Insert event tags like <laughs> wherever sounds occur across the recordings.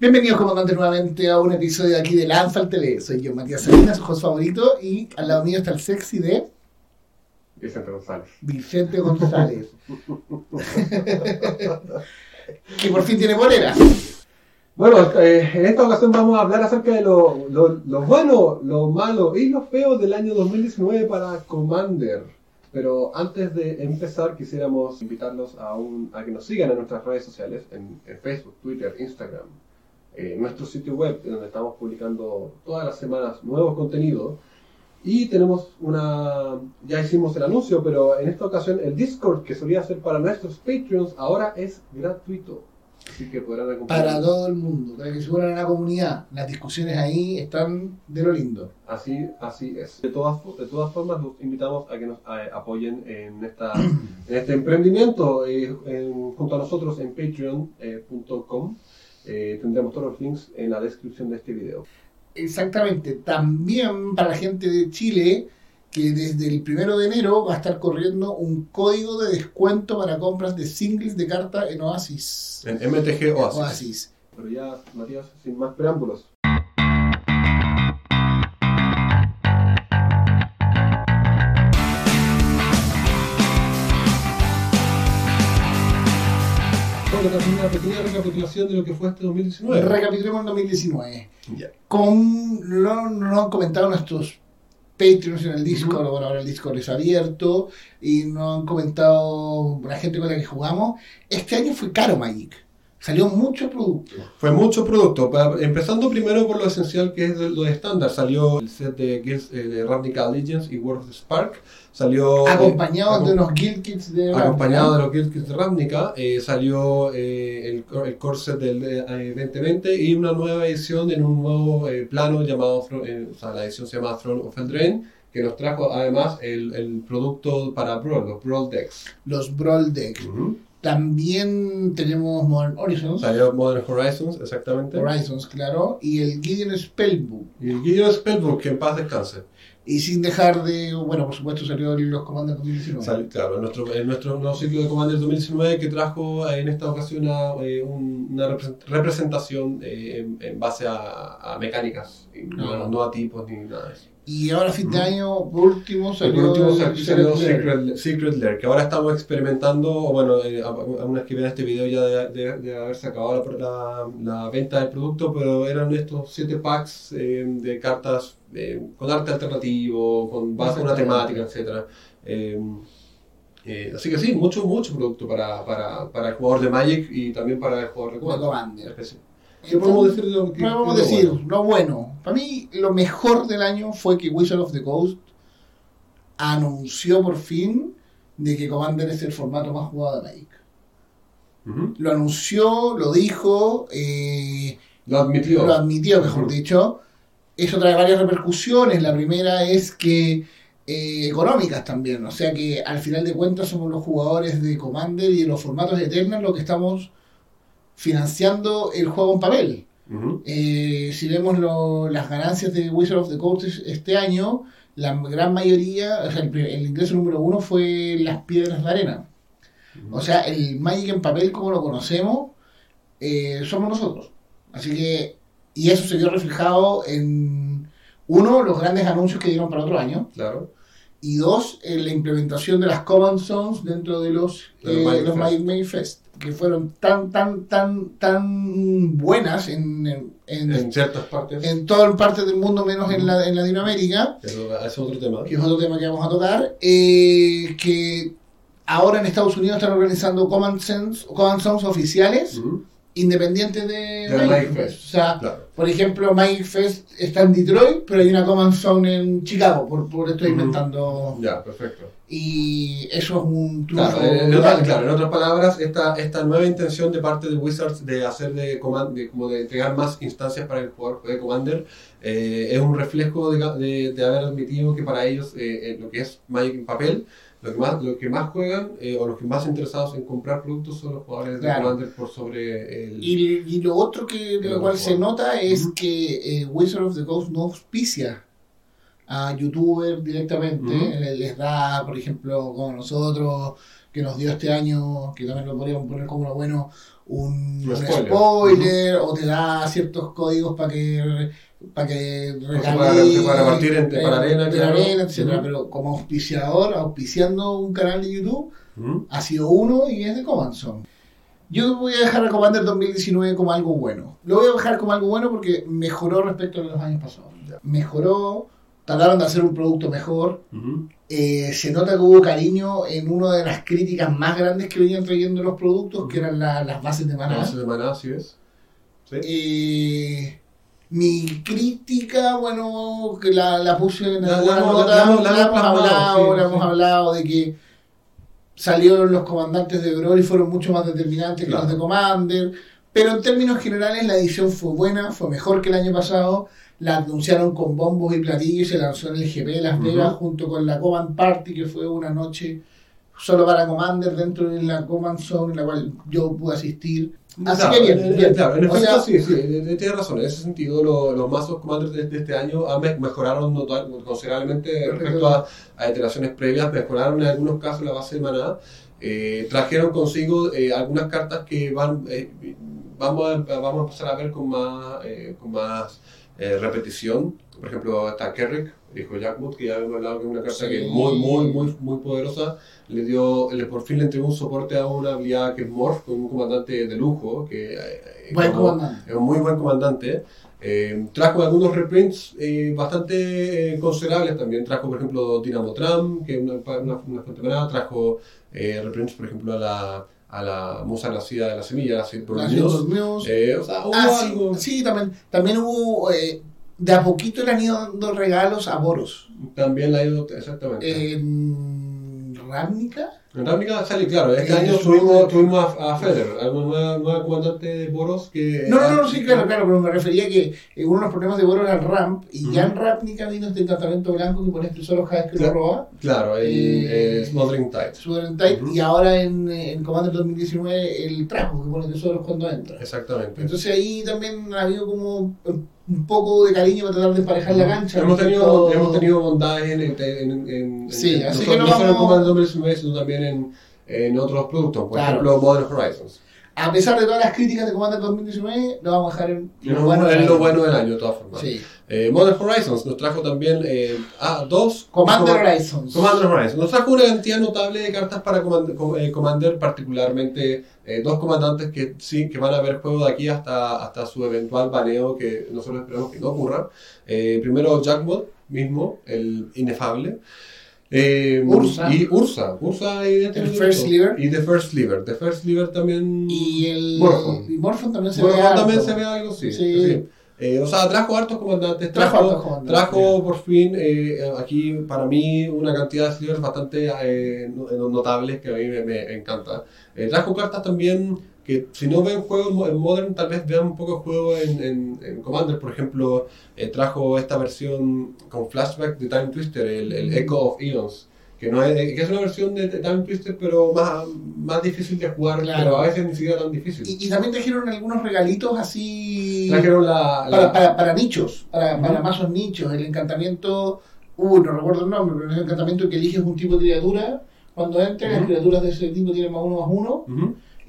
Bienvenidos, comandantes, nuevamente a un episodio de aquí de Lanza TV. Soy yo, Matías Salinas, su host favorito, y al lado mío está el sexy de Vicente González. Vicente González. <laughs> que por fin tiene bolera. Bueno, eh, en esta ocasión vamos a hablar acerca de lo, lo, lo bueno, lo malo y lo feo del año 2019 para Commander. Pero antes de empezar, quisiéramos invitarlos a, un, a que nos sigan en nuestras redes sociales, en, en Facebook, Twitter, Instagram, eh, nuestro sitio web, donde estamos publicando todas las semanas nuevos contenidos. Y tenemos una, ya hicimos el anuncio, pero en esta ocasión el Discord que solía ser para nuestros Patreons ahora es gratuito. Así que podrán. Para todo el mundo, para que se unan a la comunidad. Las discusiones ahí están de lo lindo. Así, así es. De todas, de todas formas, los invitamos a que nos eh, apoyen en, esta, en este emprendimiento eh, en- junto a nosotros en patreon.com. Eh, tendremos todos los links en la descripción de este video. Exactamente. También para la gente de Chile, que desde el primero de enero va a estar corriendo un código de descuento para compras de singles de carta en Oasis. En MTG Oasis. Oasis. Pero ya, Matías, sin más preámbulos. También una pequeña recapitulación de lo que fue este 2019. Recapitulemos el 2019. Ya. Con, lo, lo han comentado nuestros Patreons en el Discord, Ujú. bueno, ahora el Discord es abierto, y nos han comentado la gente con la que jugamos. Este año fue caro Magic. Salió mucho producto. Fue mucho producto, empezando primero por lo esencial que es lo de estándar. Salió el set de, Guilds, eh, de Ravnica Allegiance y World of Spark. Salió, Acompañado de los Guild Kits de acompañado de Ravnica. los Guild Kits de Ravnica. eh, salió eh, el, el core set del eh, 2020 y una nueva edición en un nuevo plano llamado, eh, o sea, la edición se llama Throne of Eldraine, que nos trajo además el, el producto para Brawl, los Brawl Decks. los Brawl Decks. También tenemos Modern Horizons, Salió Modern Horizons, exactamente. Horizons, claro, y el Gideon Spellbook. Y el Gideon Spellbook, que en paz descanse. Y sin dejar de, bueno, por supuesto salió los Commanders 2019. Sal- claro, nuestro, en nuestro nuevo ciclo de Commander 2019 que trajo eh, en esta ocasión a, eh, un- una represent- representación eh, en, en base a, a mecánicas, y no, Ah. no a tipos ni nada de eso. Y ahora, a fin de año, por último, salió por último el sal- salió Secret Lair. Secret, Lair, que ahora estamos experimentando, o bueno, eh, a- a una vez que vean este video ya de, de- de haberse acabado la, la- la venta del producto, pero eran estos 7 packs eh, de cartas eh, con arte alternativo, con base a una temática, etc. así que sí, mucho, mucho producto para, para, para el jugador de Magic y también para el jugador de De Commander. ¿Qué podemos decir de lo que Podemos de lo decir, bueno? lo bueno. Para mí, lo mejor del año fue que Wizard of the Coast anunció por fin de que Commander es el formato más jugado de Magic. Lo anunció, lo dijo, eh, Lo admitió. lo admitió, mejor dicho. Eso trae varias repercusiones. La primera es que eh, económicas también. O sea que al final de cuentas somos los jugadores de Commander y de los formatos Eternal los que estamos financiando el juego en papel. Eh, si vemos lo- las ganancias de Wizard of the Coast es- este año, la gran mayoría, o sea, el, el ingreso número uno fue las piedras de arena. O sea, el Magic en papel como lo conocemos, eh, somos nosotros. Así que, y eso se vio reflejado en, uno, los grandes anuncios que dieron para otro año, Claro. y dos, en la implementación de las Common Zones dentro de los, De los eh, los Fest. Magic Magic Fest, que fueron tan, tan, tan, tan buenas en, en, en- En ciertas partes. en todas partes del mundo, menos en, la, en Latinoamérica, ese es otro tema. que es otro tema que vamos a tocar, eh, que ahora en Estados Unidos están organizando Command Zones, Command Zones oficiales Ujú. Independientes de, De Magic Fest. Fest. O sea, Claro. por ejemplo, Magic Fest está en Detroit, pero hay una Command Zone en Chicago, por, por estoy inventando. Ya, perfecto. Y eso es un. Claro, en, otras, claro, en otras palabras, esta, esta nueva intención de parte de Wizards de hacer de, command, de, como de entregar más instancias para el jugador de Commander eh, es un reflejo de, de- de haber admitido que para ellos eh, eh, lo que es Magic en papel, lo que más, lo que más juegan eh, o los que más interesados en comprar productos son los jugadores de. Commander por sobre el... Y, y lo otro que de lo cual se nota es que eh, Wizard of the Coast no auspicia a youtubers directamente. Ujú. Les- Les da, por ejemplo, como nosotros, que nos dio este año, que también lo podríamos poner como lo bueno, un, Un spoiler. spoiler, o te da ciertos códigos para que para que pueda repartir entre- para arena, entre claro. arena, etcétera. Pero como auspiciador, auspiciando un canal de YouTube, ha sido uno y es de Command Zone. Yo voy a dejar a Commander 2019 como algo bueno. Lo voy a dejar como algo bueno porque mejoró respecto a los años pasados. Mejoró, trataron de hacer un producto mejor. Eh, se nota que hubo cariño en una de las críticas más grandes que venían trayendo los productos, que eran la- las bases de maná. base de maná, así es. Sí. Eh, mi crítica, bueno, que la, la puse en La- alguna nota, la hemos- hablado, sí, hemos sí. hablado de que salieron los comandantes de Broly y fueron mucho más determinantes que los de Commander, pero en términos generales la edición fue buena, fue mejor que el año pasado, la anunciaron con bombos y platillos se lanzó en el GP de Las. Vegas junto con la Command Party, que fue una noche solo para Commander dentro de la Command Zone, en la cual yo pude asistir. Así Claro, que bien, en- en- bien. claro, en O efecto, sea, sí, sí, eh, eh, tienes razón. En ese sentido, lo- los mazos commanders de, de este año mejoraron considerablemente respecto a, a iteraciones previas. Mejoraron en algunos casos la base de maná. Eh, trajeron consigo eh, algunas cartas que van eh, vamos, a, vamos a empezar a ver con más, eh, con más eh, repetición. Por ejemplo, está Kerrick, dijo Jackwood, que ya habíamos hablado que es una carta que es Sí. muy, muy, muy, muy poderosa. Le dio, le, por fin le entregó un soporte a una habilidad que es Morph, con un comandante de lujo, que eh, buen como- comandante. es un muy buen comandante. Eh, trajo algunos reprints eh, bastante eh, considerables también. Trajo, por ejemplo, Dynamo Tram, que es una, una, una maná. Trajo eh, reprints, por ejemplo, a la, a la musa nacida de la semilla, así por Dios. Eh, o sea, hubo Ah, sí, también, también hubo, eh, de a poquito le han ido dando regalos a Boros. También la ha ido, exactamente. Eh, En Ravnica, En Ravnica sale, claro, este año eso- tuvimos, tuvimos a, a Feder, a una nueva, nueva comandante de Boros que... no, no, no, sí, claro, claro, pero me refería que eh, uno de los problemas de Boros era el ramp, y ya en Ravnica vino este encantamiento blanco que pones solo cada vez que lo roba, Claro, el Eh, eh, Smothering Tide. Type, Ujú. y ahora en, eh, en Commander 2019 el trajo que pone tesoros cuando entra. Exactamente. Entonces ahí también ha habido como un poco de cariño para tratar de emparejar la cancha. Hemos tenido, hemos tenido bondades en, en, en, en- Sí, en- así no, que no no solo en vamos- 2019, sino también en, en otros productos, por Claro. ejemplo Modern Horizons. A pesar de todas las críticas de Commander 2019, lo vamos a dejar en lo del es lo bueno del año, de todas formas. Sí. Eh, Modern Horizons nos trajo también eh, ah, dos. Commander Comma- Horizons. Commander Horizons. Nos trajo una cantidad notable de cartas para Commander, com- eh, Commander, particularmente eh, dos comandantes que sí que van a ver juego de aquí hasta, hasta su eventual baneo, que nosotros esperamos que no ocurra. Eh, primero Jackbot mismo, el inefable. Eh, Ursa. Y Ursa. Ursa y El First Sliver. Y The First Sliver. The First Sliver también. Y el. Morphon. Y Morphon también se Bueno, ve. también harto. se ve algo, sí. Sí. sí. Eh, o sea, trajo hartos comandantes. Trajo Trajo, hartos comandantes. trajo por fin eh, aquí para mí una cantidad de slivers bastante eh, no- notables que a mí me, me encanta. Eh, trajo cartas también que si no ven juego en mo- en Modern, tal vez vean un poco el juego en, en, en Commander. Por ejemplo, eh, trajo esta versión con flashback de Time Twister, el, el Echo of Eons. Que, no es, que es una versión de de Time Twister, pero más, más difícil de jugar, Claro. pero a veces ni siquiera tan difícil. Y, y también trajeron algunos regalitos así. Trajeron la, la- para, para, para nichos, para, Ujú. para mazos nichos. El encantamiento. Uh, no recuerdo el nombre, pero es el encantamiento que eliges un tipo de criatura. Cuando entras, las criaturas de ese tipo tienen más uno más uno.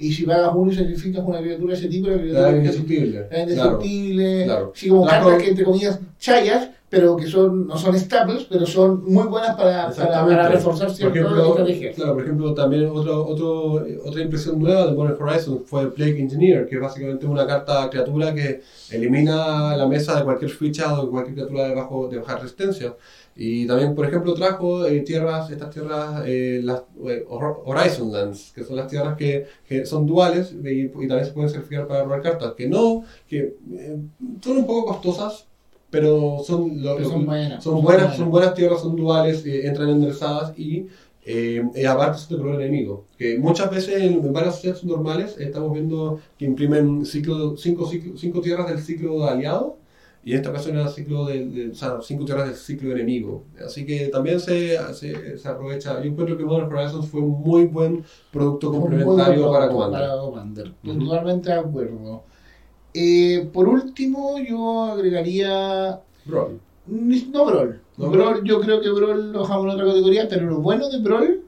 Y si pagas uno y sacrificas una criatura de ese tipo, la criatura es indestructible. es Claro. indestructible. claro. Sí, como cartas que entre comillas chayas, pero que son no son staples, pero son muy buenas para, para, para reforzar ciertas estrategias. claro, por ejemplo, también otro, otro, otra impresión nueva de Modern Horizons fue el Plague Engineer, que es básicamente una carta criatura que elimina la mesa de cualquier ficha o de cualquier criatura de, bajo, de baja resistencia. Y también, por ejemplo, trajo eh, tierras, estas tierras, eh, las eh, Hor- Horizon Lands, que son las tierras que, que son duales y, y también se pueden sacrificar para robar cartas, que no, que eh, son un poco costosas, pero son, lo- Pero son buenas. son buenas, son buenas tierras, son duales, eh, entran enderezadas y eh, eh, aparte de color enemigo. Que muchas veces en, en varios sets normales estamos viendo que imprimen ciclo, cinco, ciclo- cinco tierras del ciclo de aliado y en esta ocasión era ciclo de, de- o sea, cinco tierras del ciclo enemigo. Así que también se, se, se aprovecha. Yo encuentro que Modern Horizons fue un muy buen producto complementario buen para producto Commander. para Commander. Totalmente de acuerdo. Eh, por último, yo agregaría. Brawl. No Brawl. ¿No Brawl, yo creo que Brawl lo dejamos en otra categoría, pero lo bueno de Brawl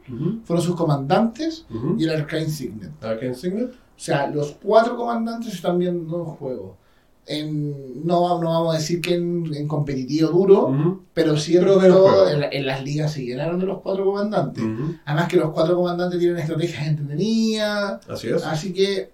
fueron sus comandantes y el Arcane Signet. Arcane Signet. O sea, los cuatro comandantes están viendo en juego. En, no, no vamos a decir que en, en competitivo duro, pero sí en, en, la- en las ligas se llenaron de los cuatro comandantes. Además que los cuatro comandantes tienen estrategias entretenidas. Así es. Así que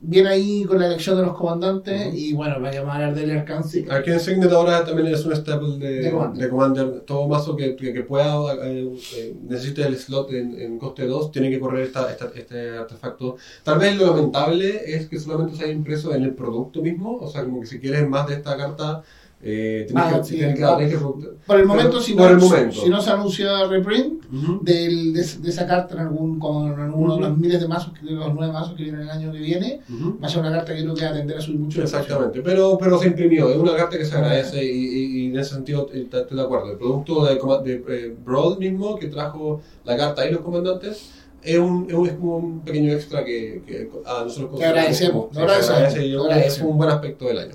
viene ahí con la elección de los comandantes Ujú. y bueno, vayamos a hablar del Signet. Arcane Signet ahora también es un staple de, De Commander. de Commander. Todo mazo que, que, que pueda eh, eh, necesite el slot en, en coste 2 tiene que correr esta, esta- este artefacto. Tal vez lo lamentable es que solamente se haya impreso en el producto mismo. O sea, como que si quieres más de esta carta, eh, Ah, que, sí, que- claro. que- Por el Pero- momento, si, por no, el momento. si no se anuncia reprint Ujú. del- de, de esa carta en algún con alguno de los miles de mazos, que- los nueve mazos que vienen el año que viene, Ujú. va a ser una carta que creo que va a tender a subir mucho. Exactamente, pero, pero se imprimió, es una carta que se agradece y, y- y en ese sentido eh, estoy de acuerdo. El producto de, de eh, Brawl mismo que trajo la carta y los comandantes es, un, es, un, es como un pequeño extra que, que a nosotros agradecemos, como- agradecemos, agradece que es agradecemos. un buen aspecto del año.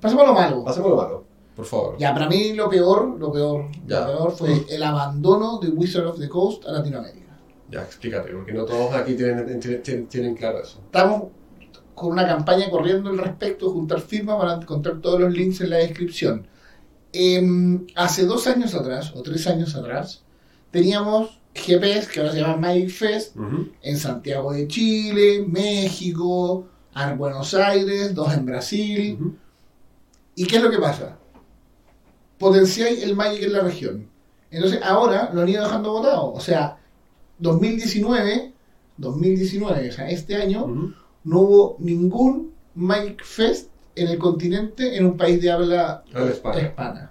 Pasemos a lo malo. Pasemos lo malo, por favor. Ya, para mí lo peor, lo peor, Ya. lo peor fue el abandono de Wizard of the Coast a Latinoamérica. Ya, explícate, porque no todos aquí tienen, tienen, tienen claro eso. Estamos con una campaña corriendo al respecto, juntar firmas para encontrar todos los links en la descripción. Em, hace dos años atrás, o tres años atrás, teníamos GPs, que ahora se llaman Magic Fest, Ujú. en Santiago de Chile, México, en Buenos Aires, dos en Brasil. ¿Y qué es lo que pasa? Potenciáis el Magic en la región. Entonces ahora lo han ido dejando votado. O sea, 2019, 2019, o sea, este año, no hubo ningún Magic Fest en el continente en un país de habla Habla hispana. hispana.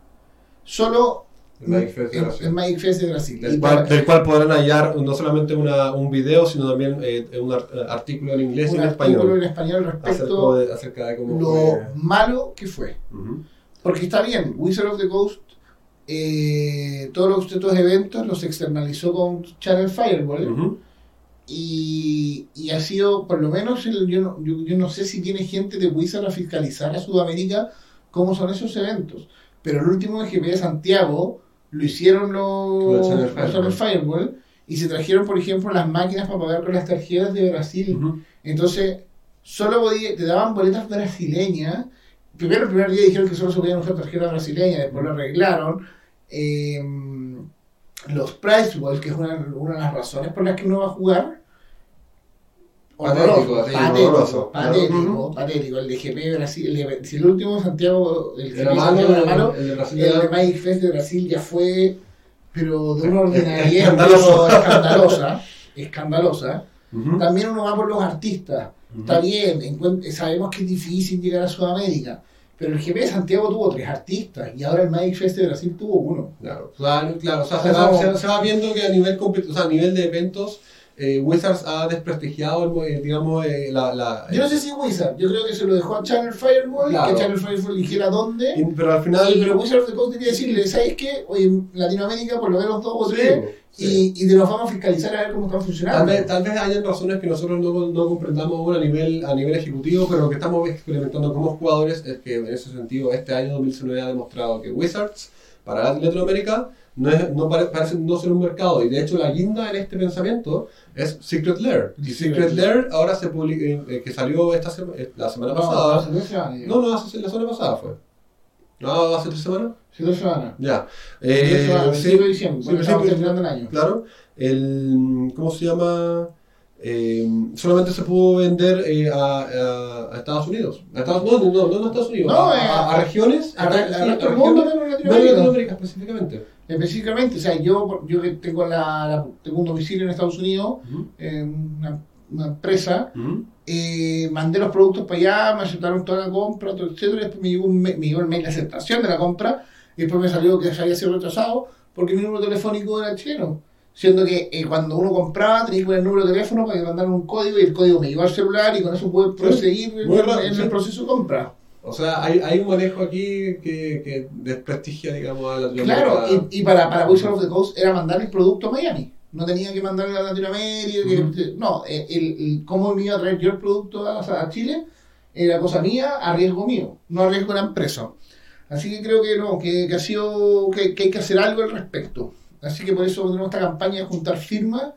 Solo Magic Fest de Brasil. de Brasil. Del cual, para- del cual podrán hallar no solamente una, un video, sino también eh, un ar- artículo en inglés y un en artículo español. en español acerca respecto de, acerca de cómo lo fue. malo que fue. Ujú. Porque está bien, Wizard of the Coast, eh, todos los estos eventos los externalizó con Channel Fireball Ujú. y, y ha sido, por lo menos, el- yo no, yo, yo no sé si tiene gente de Wizard a fiscalizar a Sudamérica cómo son esos eventos. Pero el último GP de Santiago lo hicieron los, Los Fireball y se trajeron, por ejemplo, las máquinas para pagar con las tarjetas de Brasil. Entonces, solo podía- te daban boletas brasileñas. Primero, el primer día dijeron que solo se podían usar tarjetas brasileñas, después lo arreglaron. Eh, los Price Balls, que es una, una de las razones por las que uno va a jugar. Patético, patético, patético, patético. El de GP Brasil, el de- si el último Santiago, el GP Era malo, era el- malo, el de Brasil el de Magic Fest de Brasil ya fue, pero de una <laughs> ordinariedad <laughs> escandalosa, escandalosa. También uno va por los artistas. Ujú. Está bien, sabemos que es difícil llegar a Sudamérica, pero el GP de Santiago tuvo tres artistas y ahora el Magic Fest de Brasil tuvo uno. Claro, claro, claro, o sea, se, va, se- se va viendo que a nivel, o sea, a nivel de eventos, eh, Wizards ha desprestigiado, el digamos, eh, la... la Yo no sé si Wizard, yo creo que se lo dejó a Channel Fireball, Claro. que Channel Fireball dijera dónde. y- pero al final... Y, pero Wizard of the Coast tenía que decirle, ¿sabes qué? Oye, en Latinoamérica por lo menos dos o tres, sí. y, y te los vamos a fiscalizar a ver cómo están Tal funcionando. vez, tal vez hayan razones que nosotros no, no comprendamos aún a nivel, a nivel ejecutivo, pero lo que estamos experimentando como jugadores es que en ese sentido este año 2019 ha demostrado que Wizards para Latinoamérica no, es, no pare- parece no ser un mercado y de hecho la guinda en este pensamiento es Secret Lair. Y Sí, Secret sí. Lair ahora se publica, eh, eh, que salió esta sema- eh, la semana No, pasada. hace dos semanas. No, no, hace, la semana pasada fue. No, hace tres semanas. Hace dos semanas. Ya. Eh, semanas, sí, 25 de diciembre, sí, sí, estamos sí. terminando el año. Claro, el, ¿cómo se llama? Eh, solamente se pudo vender eh, a, a- a Estados Unidos. A Estados, no, no, no, no a Estados Unidos, No, a, eh, a- regiones. A, sí, resto del mundo, Latinoamérica. Latinoamérica específicamente. Específicamente, o sea, yo, yo que tengo, la, la- tengo un domicilio en Estados Unidos, en una, una empresa, eh, mandé los productos para allá, me aceptaron toda la compra, todo, etcétera, y después me llegó, un, me llegó el mail de aceptación de la compra, y después me salió que se había sido rechazado porque mi número telefónico era chileno. Siendo que eh, cuando uno compraba tenía que poner el número de teléfono para que mandaran un código y el código me llegó al celular y con eso pude proseguir en, en el proceso de compra. O sea, hay, hay un manejo aquí que, que desprestigia, digamos, a Latinoamérica. Claro, y, y para, para Wizard of the Coast era mandar el producto a Miami. No tenía que mandarlo a Latinoamérica. que-. No, el, el- el- cómo me iba a traer yo el producto a, a Chile era cosa mía, a riesgo mío, no a riesgo de la empresa. Así que creo que no, que, que ha sido, que, que hay que hacer algo al respecto. Así que por eso tenemos esta campaña de juntar firmas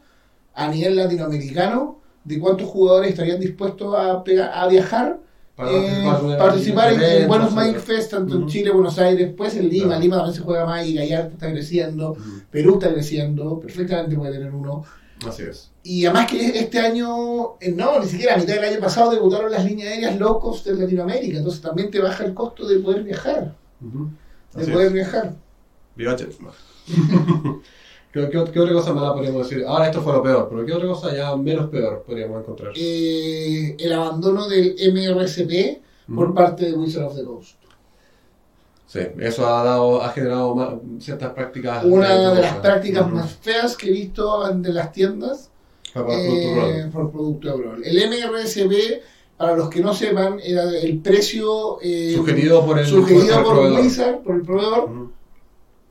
a nivel latinoamericano de cuántos jugadores estarían dispuestos a, pegar- a viajar eh, participar en buenos sí. Magic Fest, tanto en. Chile, Buenos Aires, pues en Lima. Claro. Lima también se juega Magic, Gallardo está creciendo. Perú está creciendo, perfectamente puede tener uno. Así es. Y además que este año, eh, no, ni siquiera a mitad del año pasado debutaron las líneas aéreas low cost de Latinoamérica, entonces también te baja el costo de poder viajar, de Así poder es. viajar. Viva. <laughs> ¿Qué, qué, qué otra cosa mala podríamos decir? Ahora esto fue lo peor, pero ¿qué otra cosa ya menos peor podríamos encontrar? Eh, el abandono del MRSP por parte de Wizard of the Coast. Sí, eso ha dado, ha generado ciertas prácticas. Una de las prácticas más feas que he visto de las tiendas eh, producto por producto Brawl. El MRSP, para los que no sepan, era el precio eh, Sugerido por el, sugerido el por. Wizard, por el proveedor.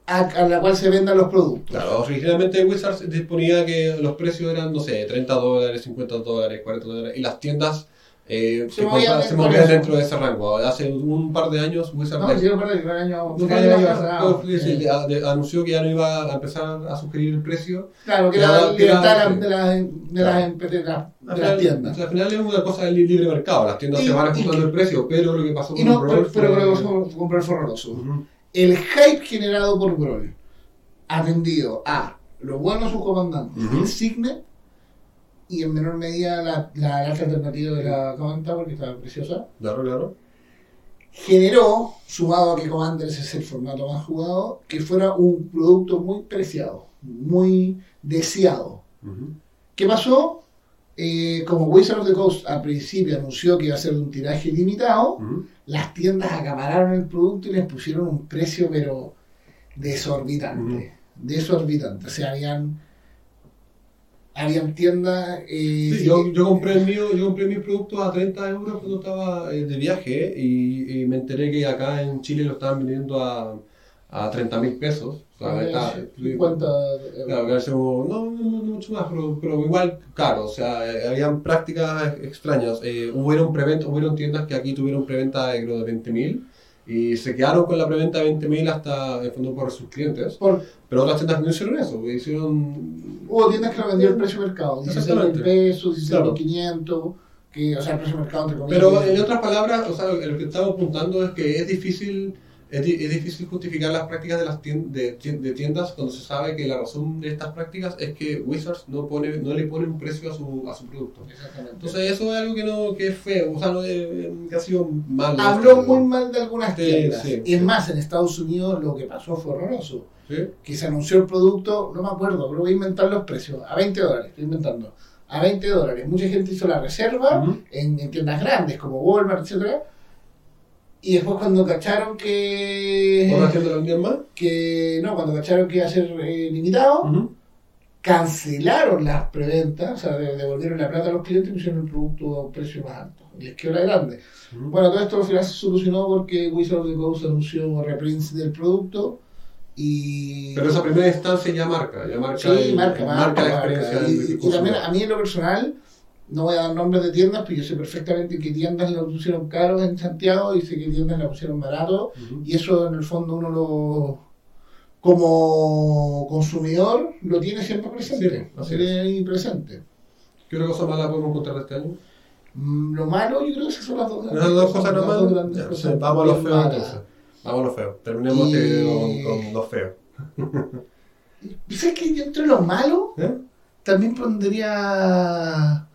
A, a la cual se vendan los productos. Claro, originalmente Wizards disponía que los precios eran, no sé, 30 dólares, 50 dólares, 40 dólares, y las tiendas eh, Se movían se dentro movían de eso. dentro de ese rango. Hace un par de años Wizards No, yo el año, el pasado, sí, eh, de- anunció que ya no iba a empezar a sugerir el precio. Claro, que ya, libertad de las, de las, de las, Al de las tiendas. al final es una cosa del libre mercado, las tiendas Y- se van ajustando el precio, pero lo que pasó con no, Brawl pero, pero fue- creo que El hype generado por Brawl, atendido a lo bueno de sus comandantes, el Signet, y en menor medida la, la, la alternativa de la Command Tower, que estaba preciosa, Claro, claro. generó, sumado a que Commanders es el formato más jugado, que fuera un producto muy preciado, muy deseado. ¿Qué pasó? Eh, como Wizard of the Coast al principio anunció que iba a ser de un tiraje limitado, las tiendas acapararon el producto y les pusieron un precio pero desorbitante. Desorbitante. O sea, habían, habían tiendas... eh, Sí, yo, yo compré el mío, yo compré mis productos a 30 euros cuando estaba eh, de viaje y, y me enteré que acá en Chile lo estaban vendiendo a, a 30 mil pesos. O sea, está- 50 Claro, que hace como- no, no, no, mucho más, pero, pero igual caro, o sea, eh, habían prácticas extrañas. Eh, hubieron, preventa, hubieron tiendas que aquí tuvieron preventa de, creo, de 20.000 y se quedaron con la preventa de 20.000 hasta, en el fondo, por sus clientes. Por- Pero otras tiendas no hicieron eso, hicieron... hubo tiendas que lo vendió el precio de mercado, 16 mil Exactamente. pesos, 16 Claro. 500, que, o sea, el precio de mercado entre comillas. Pero en otras palabras, o sea, lo que estamos apuntando es que es difícil... Es, es difícil justificar las prácticas de las tien- de, de tiendas cuando se sabe que la razón de estas prácticas es que Wizards no pone no le pone un precio a su, a su producto. Exactamente. Entonces eso es algo que no que es feo, o sea, no, eh, que ha sido mal. Habló muy mal de algunas tiendas. sí, y es sí. más, en Estados Unidos lo que pasó fue horroroso. Que se anunció el producto, no me acuerdo, pero voy a inventar los precios. A 20 dólares, estoy inventando. A 20 dólares. Mucha gente hizo la reserva Ujú. en, en tiendas grandes como Walmart, etcétera Y después cuando cacharon que... ¿Otras tiendas lo vendían más? que no, cuando cacharon que iba a ser eh, limitado, Ujú. cancelaron las preventas, o sea, de- devolvieron la plata a los clientes y pusieron el producto a un precio más alto. Y les quedó la grande. Ujú. Bueno, todo esto al final se solucionó porque Wizard of the Coast anunció reprints del producto y... Pero esa primera instancia ya marca, ya marca, Sí, el- marca, marca, la marca. experiencia Y, del y consumidor. también a mí en lo personal, no voy a dar nombres de tiendas, pero yo sé perfectamente qué tiendas lo pusieron caros en Santiago y sé qué tiendas la pusieron barato. Y eso en el fondo uno lo, como consumidor, lo tiene siempre presente. Sí, lo así tiene ahí presente. ¿Qué otra cosa mala podemos encontrar de este año? Mm, Lo malo, yo creo que esas son las dos ¿Las dos cosas las nomás? dos grandes Ya, cosas sí, Vamos a lo feo entonces. Vamos a lo feo. Terminemos Y- este video con, con lo feo. <laughs> ¿Sabes que yo entre lo malo ¿Eh? también pondría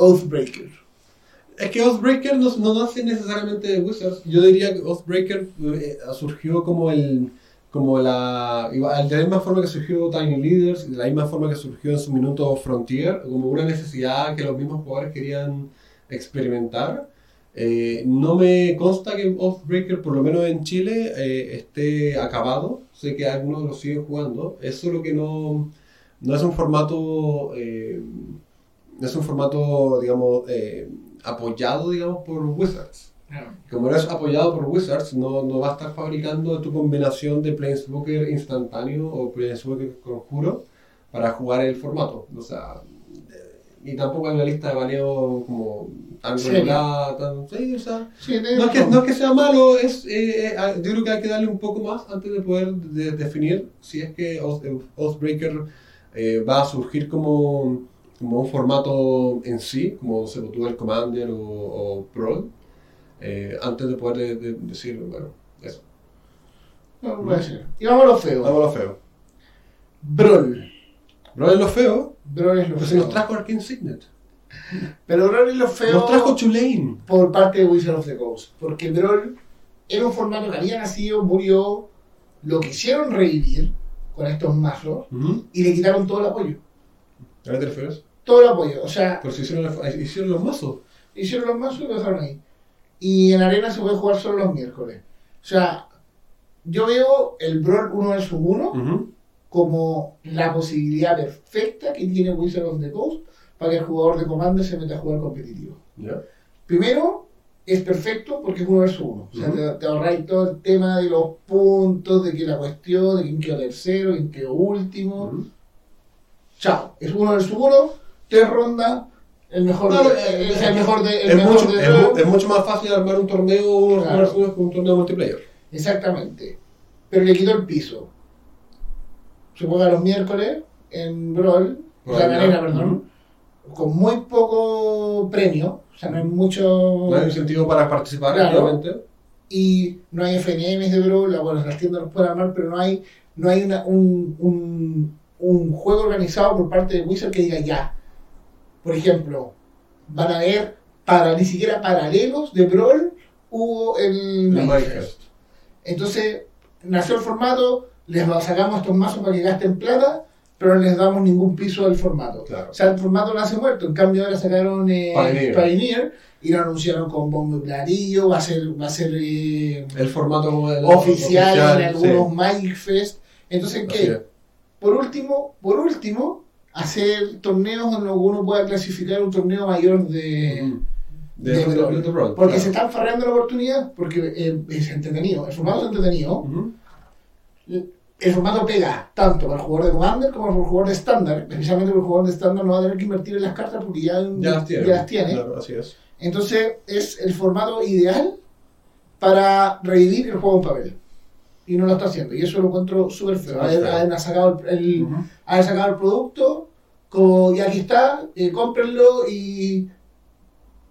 Oathbreaker? Es que Oathbreaker no, no nace necesariamente de Wizards. Yo diría que Oathbreaker eh, surgió como el. Como la. De la misma forma que surgió Tiny Leaders, de la misma forma que surgió en su minuto Frontier, como una necesidad que los mismos jugadores querían experimentar. Eh, no me consta que Oathbreaker, por lo menos en Chile, eh, esté acabado. Sé que algunos lo siguen jugando. Es solo que no, no es un formato. eh, es un formato, digamos, eh, apoyado, digamos, por Wizards. Como no es apoyado por Wizards, no, no va a estar fabricando tu combinación de Planeswalker instantáneo o Planeswalker conjuro para jugar el formato. O sea, eh, y tampoco hay una lista de baneo como tan regulada, tan... Sí, o sea, Sí, no es, que, no es que sea malo, es, eh, eh, yo creo que hay que darle un poco más antes de poder de- definir si es que Oath- Oathbreaker eh, va a surgir como, como un formato en sí, como se tuvo el Commander o, o Brawl, eh, antes de poder de- de- decir, bueno, eso. No, puede ser. Y vamos a lo feo. Vamos a lo feo. Brawl. Brawl es lo feo, Brawl es lo se feo. nos trajo Arcane Signet. Pero Brawl es lo feo Nos trajo Tulane. por parte de Wizard of the Coast. Porque Brawl era un formato que había nacido, murió, lo quisieron revivir con estos mazos y le quitaron todo el apoyo. ¿A qué te refieres? Todo el apoyo. O sea, Pero hicieron, hicieron los mazos. hicieron los mazos y lo dejaron ahí. Y en arena se puede jugar solo los miércoles. O sea, yo veo el Brawl 1 vs 1 Ujú. como la posibilidad perfecta que tiene Wizard of the Coast para que el jugador de Commander se meta a jugar competitivo. Ya. Primero, es perfecto porque es uno versus uno. O sea, Ujú. te, te ahorráis todo el tema de los puntos, de que la cuestión, de quién quedó tercero, quién quedó último. Ujú. Chao. Es uno versus uno, tres rondas, el mejor, eh, es el mejor de, el Es mejor mucho, de es, más fácil armar un torneo Claro. que un torneo multiplayer. Exactamente. Pero le quitó el piso. Se juega los miércoles en Brawl, o sea, en Brawl, arena, ya. perdón, con muy poco premio, o sea, no hay mucho... No hay incentivo para participar, Claro. obviamente. y no hay FNMs de Brawl, bueno, las tiendas los pueden armar, pero no hay, no hay una, un, un, un juego organizado por parte de Wizard que diga ya. Por ejemplo, van a haber para, ni siquiera paralelos de Brawl hubo el El Minecraft. Minecraft. Entonces, nació el formato, les sacamos estos mazos para que gasten plata, pero no les damos ningún piso del formato. Claro. O sea, el formato nace muerto. En cambio, ahora sacaron eh, Pioneer. Pioneer y lo anunciaron con bombo y platillo. Va a ser, va a ser eh, El formato oficial, en algunos sí. Fest. Entonces, ¿qué? Por último, por último, hacer torneos donde uno pueda clasificar un torneo mayor de. Ujú. De, de de- de- de Porque claro. se están farreando la oportunidad, porque eh, es entretenido. El formato es entretenido. El formato pega tanto para el jugador de Commander como para el jugador de estándar. Especialmente porque el jugador de estándar no va a tener que invertir en las cartas porque ya, Ya las tiene. ya las tiene. Claro, así es. Entonces es el formato ideal para revivir el juego en papel. Y no lo está haciendo. Y eso lo encuentro súper feo. Haber, haber sacado el, haber sacado el producto, como y aquí está, eh, cómprenlo y.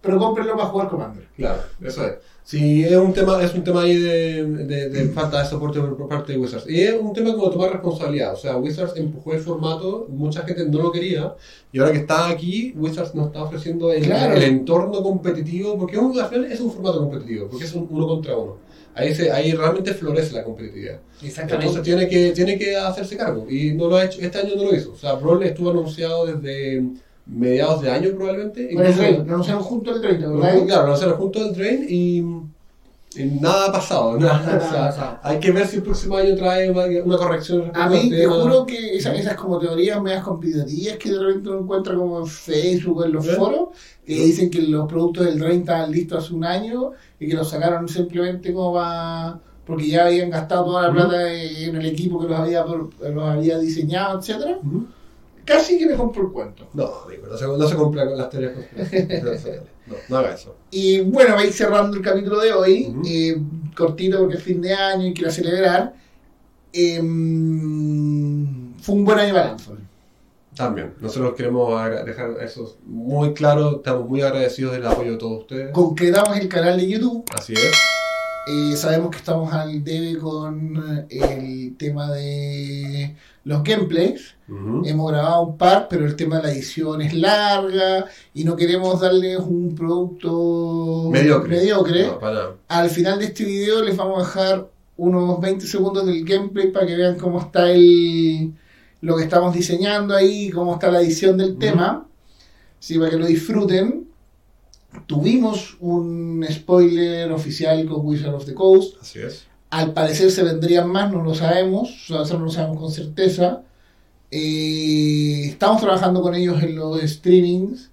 Pero cómprenlo para jugar Commander. Claro, eso es. Sí, es un tema, es un tema ahí de, de- de falta de soporte por parte de Wizards. Y es un tema como de tomar responsabilidad. O sea, Wizards empujó el formato, mucha gente no lo quería, y ahora que está aquí, Wizards nos está ofreciendo el, Claro. el entorno competitivo, porque es un- al final es un formato competitivo, porque es un uno contra uno. Ahí, se, ahí realmente florece la competitividad. Entonces tiene que, tiene que hacerse cargo, y no lo ha hecho, este año no lo hizo. O sea, Brawl estuvo anunciado desde mediados de año probablemente. Lo anunciaron junto al Drain, ¿verdad? Claro, lo hacen junto al Drain y, nada ha pasado. <laughs> nada, Nada o sea, ha pasado. hay que ver si el próximo año trae una, una corrección. A mí te juro que esa- esas como teorías medias conspirativas que de repente uno encuentra como en Facebook o en los foros, que dicen que los productos del Drain estaban listos hace un año y que los sacaron simplemente como para porque ya habían gastado toda la plata en el equipo que los había, los había diseñado, etcétera. Casi que me compro el cuento. No, digo, no se, no se compra con las teorías. <laughs> No, no haga eso. Y bueno, vais cerrando el capítulo de hoy, eh, cortito porque es fin de año y quiero celebrar. Em, fue un buen año para Lanzol. También, nosotros queremos dejar eso muy claro. Estamos muy agradecidos del apoyo de todos ustedes. Concretamos el canal de YouTube. Así es. Eh, sabemos que estamos al debe con el tema de los gameplays. Hemos grabado un par, pero el tema de la edición es larga y no queremos darles un producto Mediocre. mediocre. No, para nada. Al final de este video les vamos a dejar unos 20 segundos del gameplay para que vean cómo está el, lo que estamos diseñando ahí, cómo está la edición del tema. Sí, para que lo disfruten. Tuvimos un spoiler oficial con Wizard of the Coast. Así es. Al parecer se vendrían más, no lo sabemos, no lo sabemos con certeza. Eh, estamos trabajando con ellos en los streamings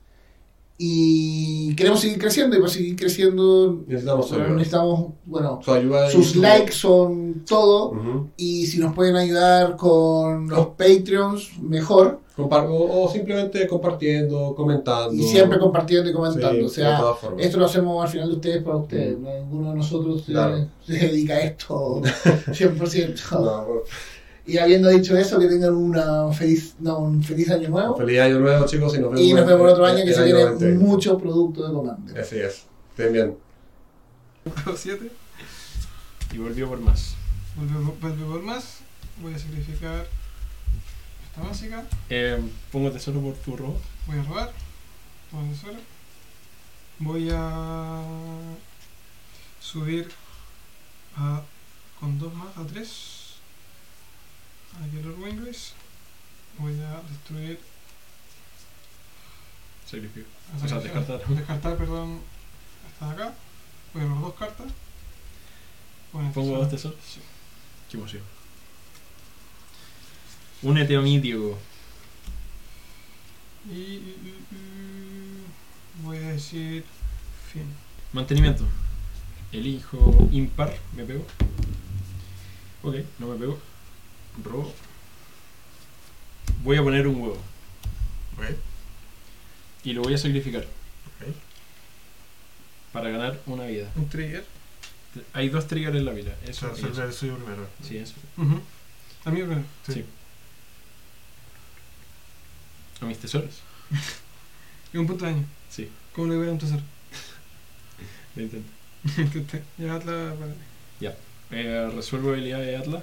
Y queremos seguir creciendo y para seguir creciendo Necesitamos necesitamos, bueno, Su ayuda sus su- likes son todo. Ujú. Y si nos pueden ayudar con los Patreons, mejor. Compar- o, o simplemente compartiendo, comentando. Y siempre compartiendo y Sí, comentando. o de sea, esto lo hacemos al final de ustedes para ustedes. ¿no? Ninguno de nosotros se- Claro. se, dedica a esto <laughs> 100%. No. Y habiendo dicho eso, que tengan una feliz, no, un feliz año nuevo. Feliz año nuevo, chicos, y nos vemos, y nos vemos el otro año que el se viene 20. mucho producto de Commander. Así es. Estén bien. <laughs> 7. Y volvió por más. Vuelve, vuelve por más. Voy a sacrificar esta básica. Eh, pongo tesoro por tu robo. Voy a robar. Toma tesoro. Voy a subir a, con dos más a 3 a Yellow Wingrace. Voy a destruir. Sacrificio. a O sea, sacrificar- descartar. Descartar, perdón. Esta de acá. Voy a robar dos cartas. El Pongo dos tesoros. Qué emoción. Únete a mí, Diego. Y, y- y- y voy a decir fin. Mantenimiento. Elijo impar. Me pego. Ok, no me pego. Robo. Voy a poner un huevo. Y lo voy a sacrificar. Para ganar una vida. Un trigger. Hay dos triggers en la vida. Eso. y eso. el suyo primero. Sí, eso. Ujú. A mí primero. Sí. Sí. A mis tesoros. <laughs> Y un punto de daño. Sí, ¿Cómo le voy a un tesoro? <laughs> lo intento. <laughs> Ya Atlas, vale. Eh, resuelvo habilidad de Atlas